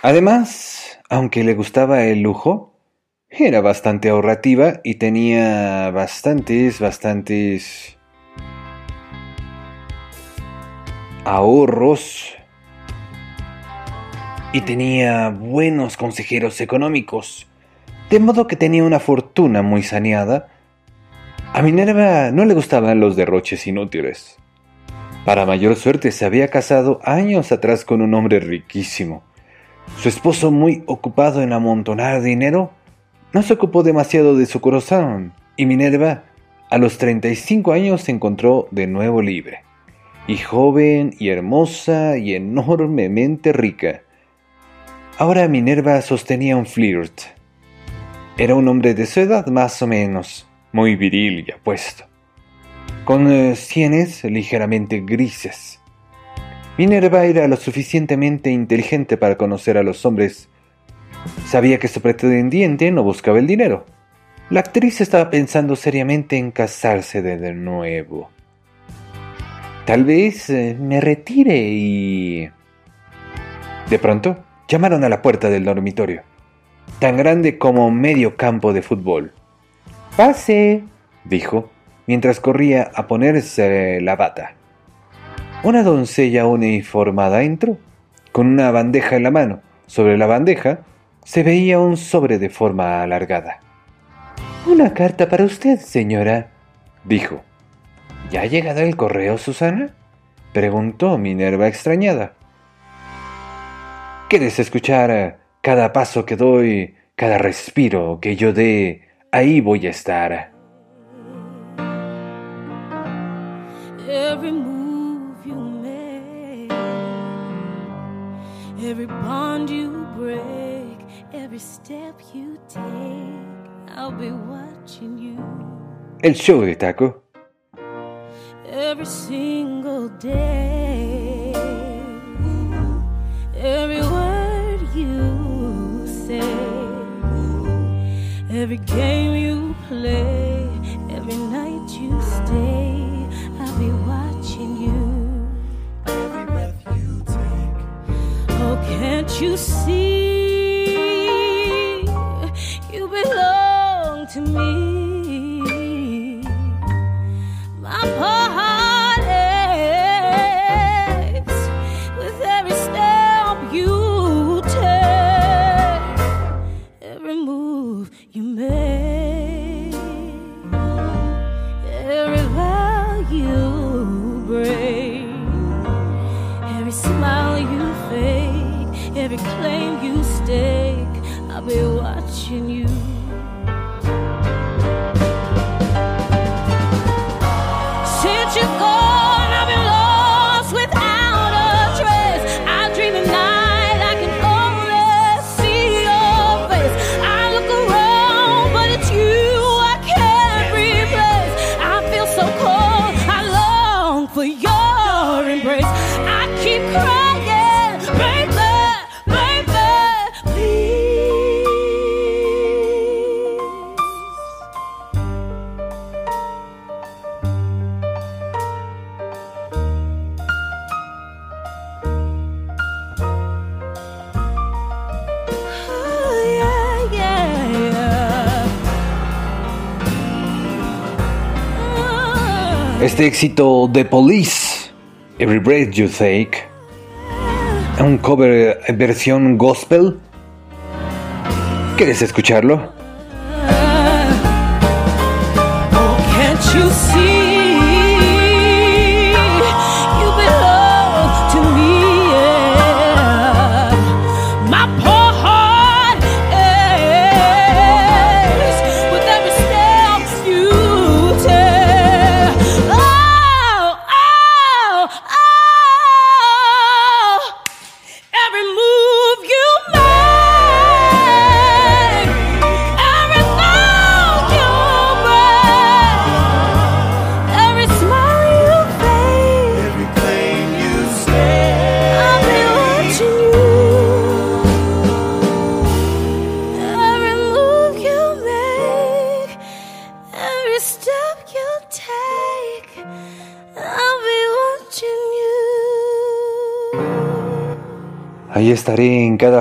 Speaker 1: Además, aunque le gustaba el lujo, era bastante ahorrativa y tenía bastantes, bastantes ahorros y tenía buenos consejeros económicos, de modo que tenía una fortuna muy saneada. A Minerva no le gustaban los derroches inútiles. Para mayor suerte se había casado años atrás con un hombre riquísimo. Su esposo, muy ocupado en amontonar dinero, no se ocupó demasiado de su corazón, y Minerva, a los 35 años, se encontró de nuevo libre, y joven, y hermosa, y enormemente rica. Ahora Minerva sostenía un flirt. Era un hombre de su edad más o menos, muy viril y apuesto, con eh, sienes ligeramente grises. Minerva era lo suficientemente inteligente para conocer a los hombres. Sabía que su pretendiente no buscaba el dinero. La actriz estaba pensando seriamente en casarse de nuevo. Tal vez eh, me retire y... De pronto, llamaron a la puerta del dormitorio, tan grande como medio campo de fútbol. Pase, dijo, mientras corría a ponerse la bata. Una doncella uniformada entró, con una bandeja en la mano. Sobre la bandeja se veía un sobre de forma alargada. Una carta para usted, señora, dijo. ¿Ya ha llegado el correo, Susana? preguntó Minerva extrañada. ¿Quieres escuchar cada paso que doy, cada respiro que yo dé? Ahí voy a estar.
Speaker 6: Every bond you break, every step you take, I'll be watching you
Speaker 1: show de taco.
Speaker 6: every single day. Every word you say, every game you play, every night you stay, Oh, can't you see? You belong to me.
Speaker 1: Este éxito de Police, Every Breath You Take, un cover eh, versión gospel. ¿Quieres escucharlo?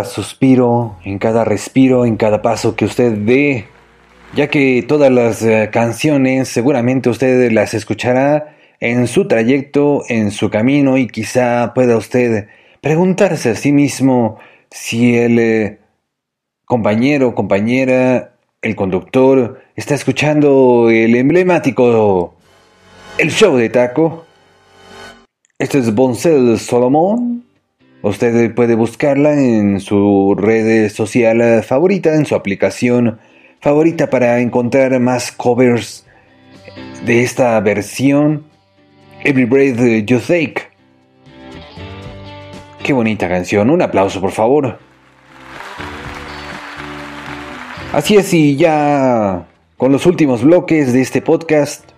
Speaker 1: Suspiro, en cada respiro, en cada paso que usted dé, ya que todas las eh, canciones seguramente usted las escuchará en su trayecto, en su camino y quizá pueda usted preguntarse a sí mismo si el eh, compañero, compañera, el conductor está escuchando el emblemático El Show de Taco. Este es Boncel Solomon. Usted puede buscarla en su red social favorita, en su aplicación favorita para encontrar más covers de esta versión. Every Breath You Take. Qué bonita canción. Un aplauso, por favor. Así es, y ya con los últimos bloques de este podcast,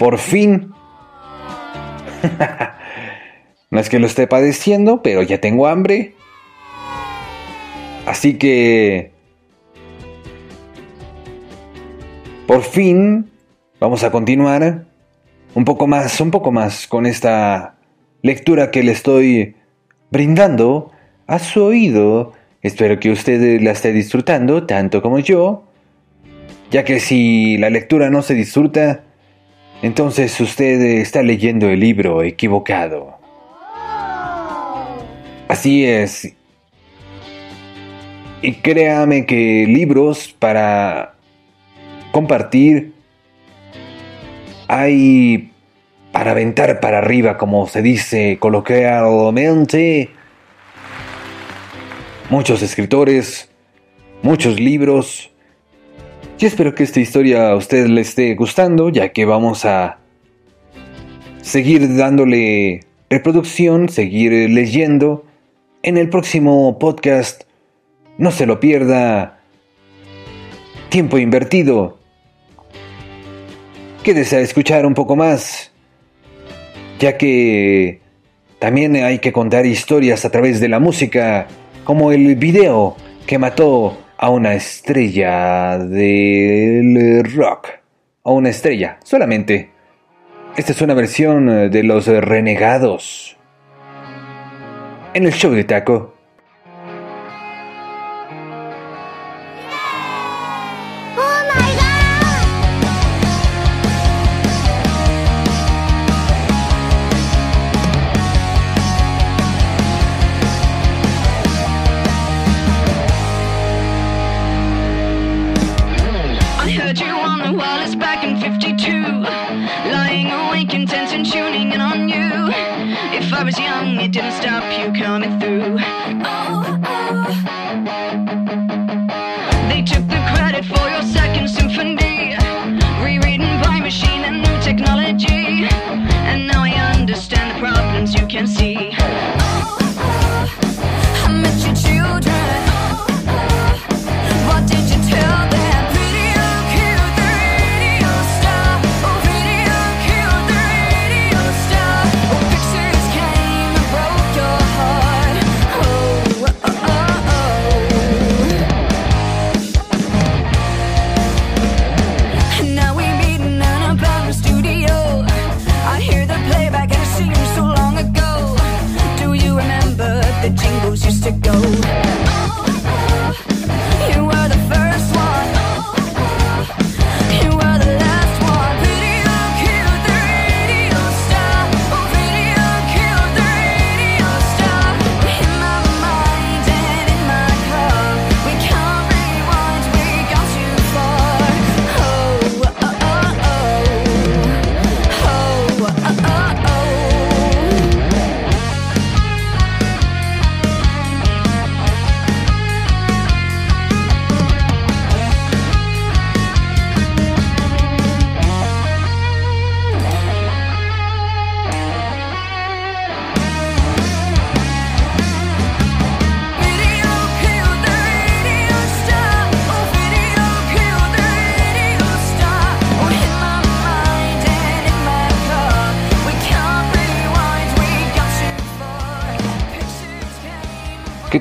Speaker 1: por fin [laughs] No es que lo esté padeciendo, pero ya tengo hambre. Así que... Por fin vamos a continuar un poco más, un poco más con esta lectura que le estoy brindando a su oído. Espero que usted la esté disfrutando tanto como yo, ya que si la lectura no se disfruta, entonces usted está leyendo el libro equivocado. Así es. Y créame que libros para compartir hay para aventar para arriba, como se dice coloquialmente. Muchos escritores, muchos libros. Y espero que esta historia a usted le esté gustando, ya que vamos a seguir dándole reproducción, seguir leyendo en el próximo podcast. No se lo pierda. Tiempo invertido. Quédese a escuchar un poco más, ya que también hay que contar historias a través de la música, como el video que mató a una estrella del rock. A una estrella, solamente. Esta es una versión de los renegados en el show de Taco.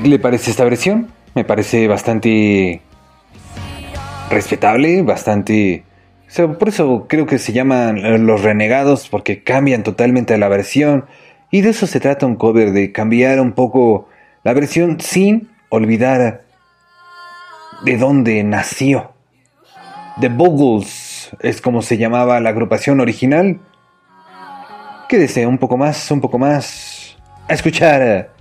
Speaker 1: ¿Qué le parece esta versión? Me parece bastante respetable, bastante... o sea, por eso creo que se llaman los renegados, porque cambian totalmente la versión. Y de eso se trata un cover, de cambiar un poco la versión sin olvidar de dónde nació. The Bogles es como se llamaba la agrupación original. Quédese un poco más, un poco más a escuchar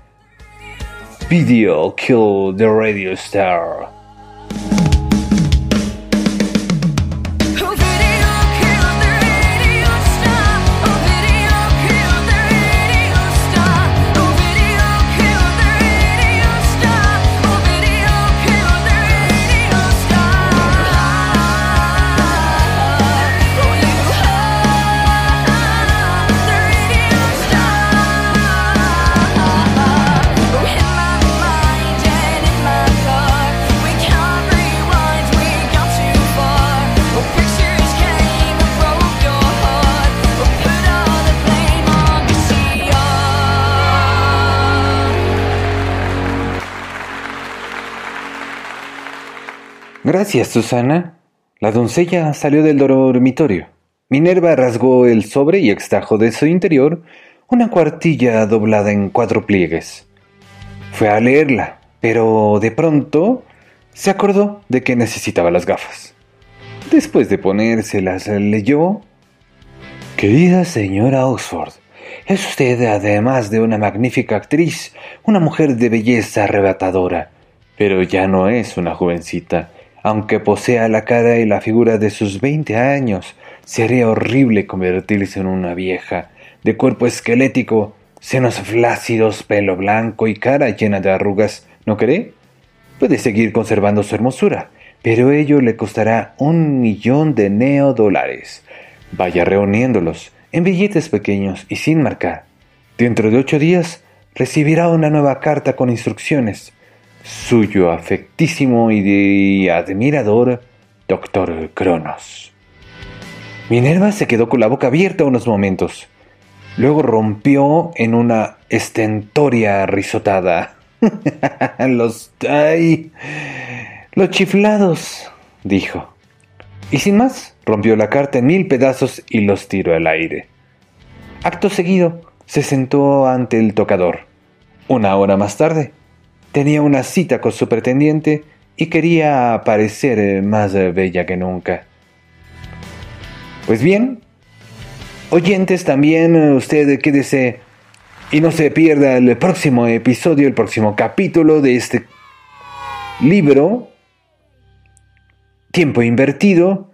Speaker 1: Video Kill the Radio Star. Gracias, Susana. La doncella salió del dormitorio. Minerva rasgó el sobre y extrajo de su interior una cuartilla doblada en cuatro pliegues. Fue a leerla, pero de pronto se acordó de que necesitaba las gafas. Después de ponérselas, leyó Querida señora Oxford, es usted, además de una magnífica actriz, una mujer de belleza arrebatadora, pero ya no es una jovencita. Aunque posea la cara y la figura de sus 20 años, sería horrible convertirse en una vieja, de cuerpo esquelético, senos flácidos, pelo blanco y cara llena de arrugas, ¿no cree? Puede seguir conservando su hermosura, pero ello le costará un millón de neodólares. Vaya reuniéndolos en billetes pequeños y sin marcar. Dentro de ocho días recibirá una nueva carta con instrucciones. Suyo afectísimo y admirador, Doctor Cronos. Minerva se quedó con la boca abierta unos momentos. Luego rompió en una estentoria risotada. [laughs] los... ¡Ay! Los chiflados, dijo. Y sin más, rompió la carta en mil pedazos y los tiró al aire. Acto seguido, se sentó ante el tocador. Una hora más tarde, tenía una cita con su pretendiente y quería parecer eh, más eh, bella que nunca. Pues bien, oyentes también, eh, usted quédese y no se pierda el próximo episodio, el próximo capítulo de este libro, Tiempo Invertido,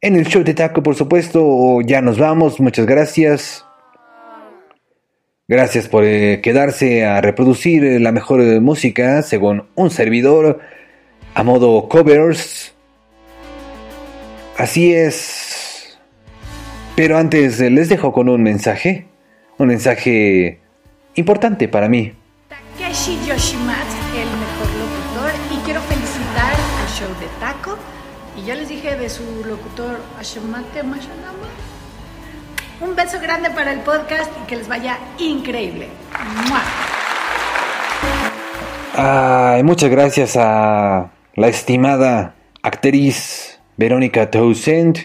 Speaker 1: en el show de taco, por supuesto. Ya nos vamos, muchas gracias. Gracias por eh, quedarse a reproducir eh, la mejor eh, música según un servidor a modo covers. Así es. Pero antes les dejo con un mensaje. Un mensaje importante para mí.
Speaker 7: Takeshi Yoshimatsu, el mejor locutor, y quiero felicitar al show de Taco. Y ya les dije de su locutor Ashimate Mashanama. Un beso grande para el podcast y que les vaya increíble.
Speaker 1: Muchas gracias a la estimada actriz Verónica Townsend,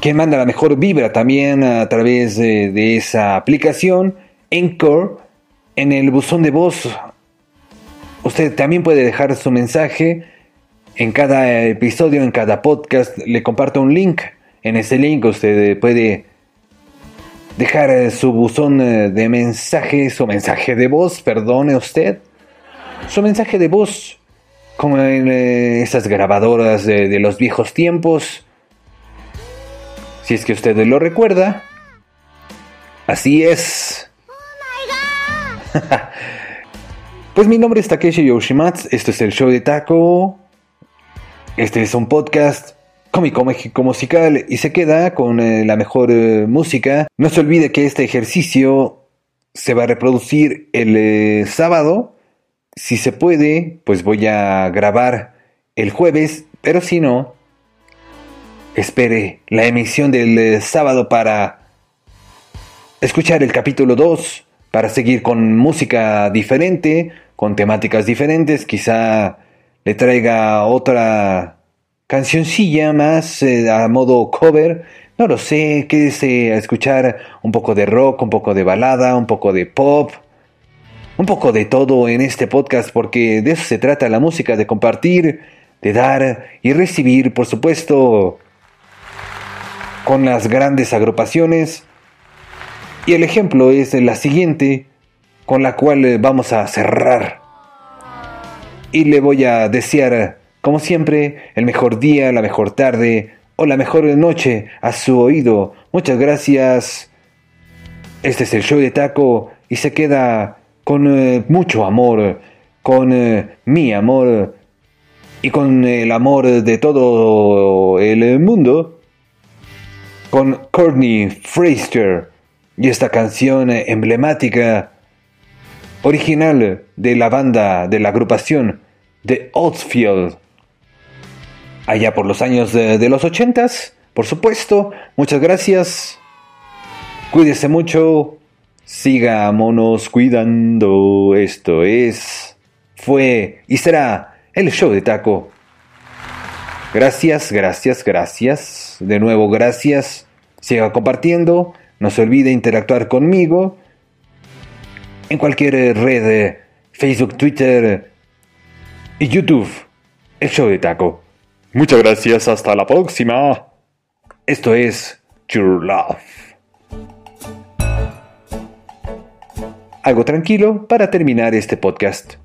Speaker 1: que manda la mejor vibra también a través de esa aplicación, Encore, en el buzón de voz. Usted también puede dejar su mensaje en cada episodio, en cada podcast. Le comparto un link. En ese link usted puede dejar eh, su buzón eh, de mensaje, su mensaje de voz, perdone usted, su mensaje de voz, como en eh, esas grabadoras de, de los viejos tiempos, si es que usted lo recuerda. Así es. [laughs] pues mi nombre es Takeshi Yoshimatsu, esto es el show de Taco. Este es un podcast cómico mágico musical y se queda con eh, la mejor eh, música. No se olvide que este ejercicio se va a reproducir el eh, sábado. Si se puede, pues voy a grabar el jueves, pero si no, espere la emisión del sábado para escuchar el capítulo 2, para seguir con música diferente, con temáticas diferentes, quizá le traiga otra cancioncilla más eh, a modo cover, no lo sé, quédese a escuchar un poco de rock, un poco de balada, un poco de pop,
Speaker 2: un poco de todo en este podcast porque de eso se trata la música, de compartir, de dar y recibir, por supuesto, con las grandes agrupaciones. Y el ejemplo es la siguiente, con la cual eh, vamos a cerrar. Y le voy a desear, como siempre, el mejor día, la mejor tarde o la mejor noche a su oído. Muchas gracias. Este es el show de Taco y se queda con eh, mucho amor, con eh, mi amor y con el amor de todo el mundo, con Courtney Fraser y esta canción emblemática, original de la banda, de la agrupación de Oldfield, allá por los años de, los ochentas, por supuesto. Muchas gracias. Cuídese mucho. Sigámonos cuidando. Esto es, fue y será el show de taco. Gracias, gracias, gracias. De nuevo, gracias. Siga compartiendo. No se olvide interactuar conmigo en cualquier red, eh, Facebook, Twitter y YouTube. El show de taco.
Speaker 1: Muchas gracias, hasta la próxima.
Speaker 2: Esto es True Love. Algo tranquilo para terminar este podcast.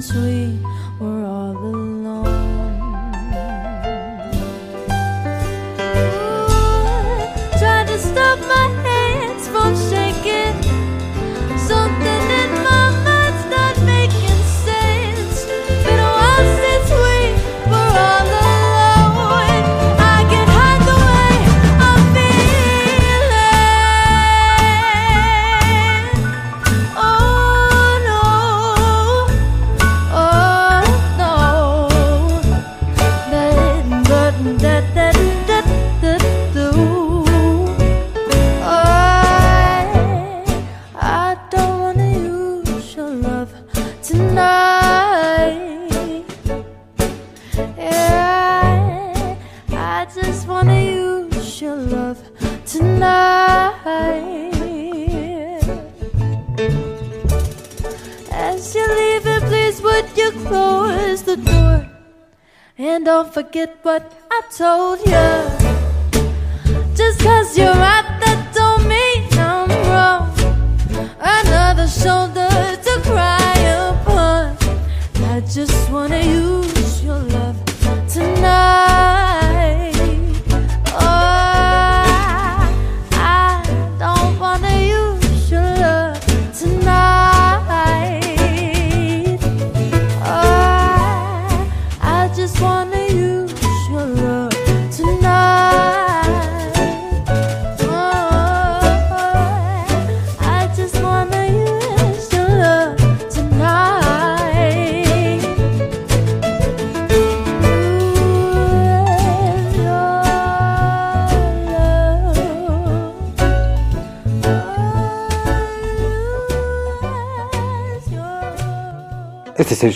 Speaker 1: xuôi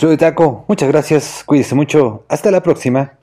Speaker 1: de Taco. Muchas gracias, cuídese mucho. Hasta la próxima.